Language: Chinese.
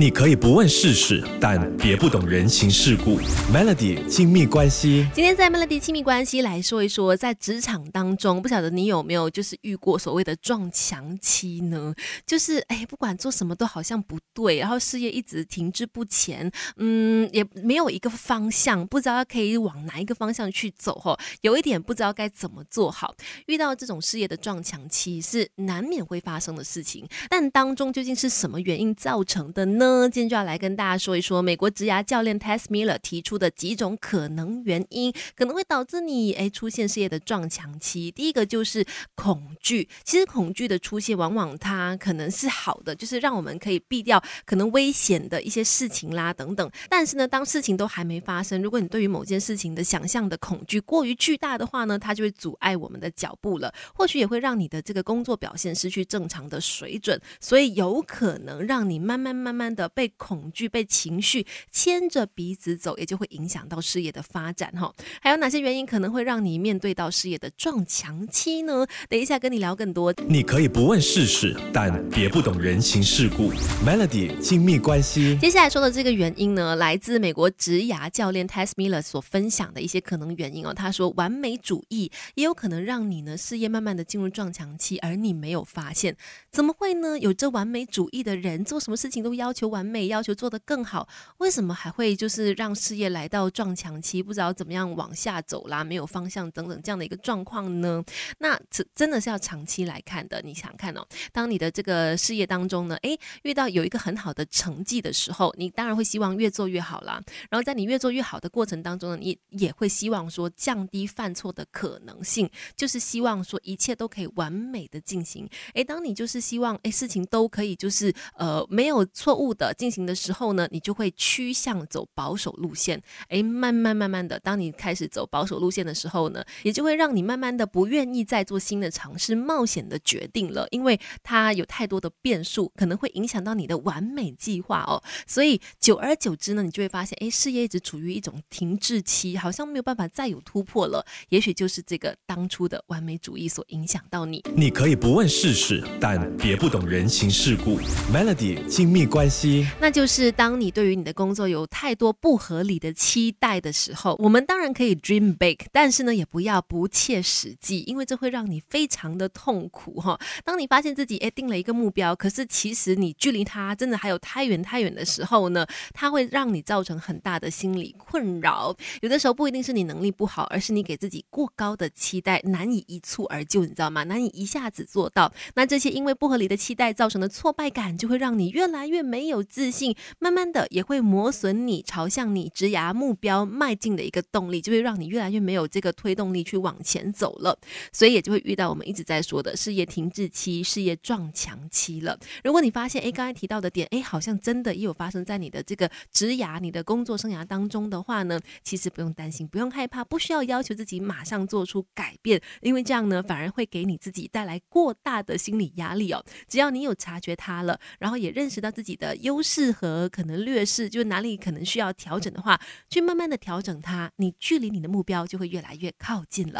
你可以不问世事，但别不懂人情世故。Melody 亲密关系，今天在 Melody 亲密关系来说一说，在职场当中，不晓得你有没有就是遇过所谓的撞墙期呢？就是哎，不管做什么都好像不对，然后事业一直停滞不前，嗯，也没有一个方向，不知道可以往哪一个方向去走哈，有一点不知道该怎么做好。遇到这种事业的撞墙期是难免会发生的事情，但当中究竟是什么原因造成的呢？今天就要来跟大家说一说，美国职涯教练 Tess Miller 提出的几种可能原因，可能会导致你诶出现事业的撞墙期。第一个就是恐惧，其实恐惧的出现，往往它可能是好的，就是让我们可以避掉可能危险的一些事情啦等等。但是呢，当事情都还没发生，如果你对于某件事情的想象的恐惧过于巨大的话呢，它就会阻碍我们的脚步了，或许也会让你的这个工作表现失去正常的水准，所以有可能让你慢慢慢慢的。的被恐惧、被情绪牵着鼻子走，也就会影响到事业的发展哈。还有哪些原因可能会让你面对到事业的撞墙期呢？等一下跟你聊更多。你可以不问世事，但别不懂人情世故。Melody 亲密关系。接下来说的这个原因呢，来自美国职涯教练 Tess Miller 所分享的一些可能原因哦。他说，完美主义也有可能让你呢事业慢慢的进入撞墙期，而你没有发现。怎么会呢？有着完美主义的人，做什么事情都要求。求完美要求做得更好，为什么还会就是让事业来到撞墙期，不知道怎么样往下走啦，没有方向等等这样的一个状况呢？那这真的是要长期来看的。你想看哦，当你的这个事业当中呢，诶，遇到有一个很好的成绩的时候，你当然会希望越做越好啦。然后在你越做越好的过程当中呢，你也会希望说降低犯错的可能性，就是希望说一切都可以完美的进行。诶，当你就是希望诶事情都可以就是呃没有错误。的进行的时候呢，你就会趋向走保守路线。诶，慢慢慢慢的，当你开始走保守路线的时候呢，也就会让你慢慢的不愿意再做新的尝试、冒险的决定了，因为它有太多的变数，可能会影响到你的完美计划哦。所以久而久之呢，你就会发现，诶，事业一直处于一种停滞期，好像没有办法再有突破了。也许就是这个当初的完美主义所影响到你。你可以不问世事，但别不懂人情世故。Melody 亲密关系。那就是当你对于你的工作有太多不合理的期待的时候，我们当然可以 dream big，但是呢，也不要不切实际，因为这会让你非常的痛苦哈。当你发现自己诶定了一个目标，可是其实你距离它真的还有太远太远的时候呢，它会让你造成很大的心理困扰。有的时候不一定是你能力不好，而是你给自己过高的期待，难以一蹴而就，你知道吗？难以一下子做到。那这些因为不合理的期待造成的挫败感，就会让你越来越没有。自信，慢慢的也会磨损你朝向你职涯目标迈进的一个动力，就会让你越来越没有这个推动力去往前走了，所以也就会遇到我们一直在说的事业停滞期、事业撞墙期了。如果你发现，哎，刚才提到的点，哎，好像真的也有发生在你的这个职涯、你的工作生涯当中的话呢，其实不用担心，不用害怕，不需要要求自己马上做出改变，因为这样呢，反而会给你自己带来过大的心理压力哦。只要你有察觉它了，然后也认识到自己的。优势和可能劣势，就哪里可能需要调整的话，去慢慢的调整它，你距离你的目标就会越来越靠近了。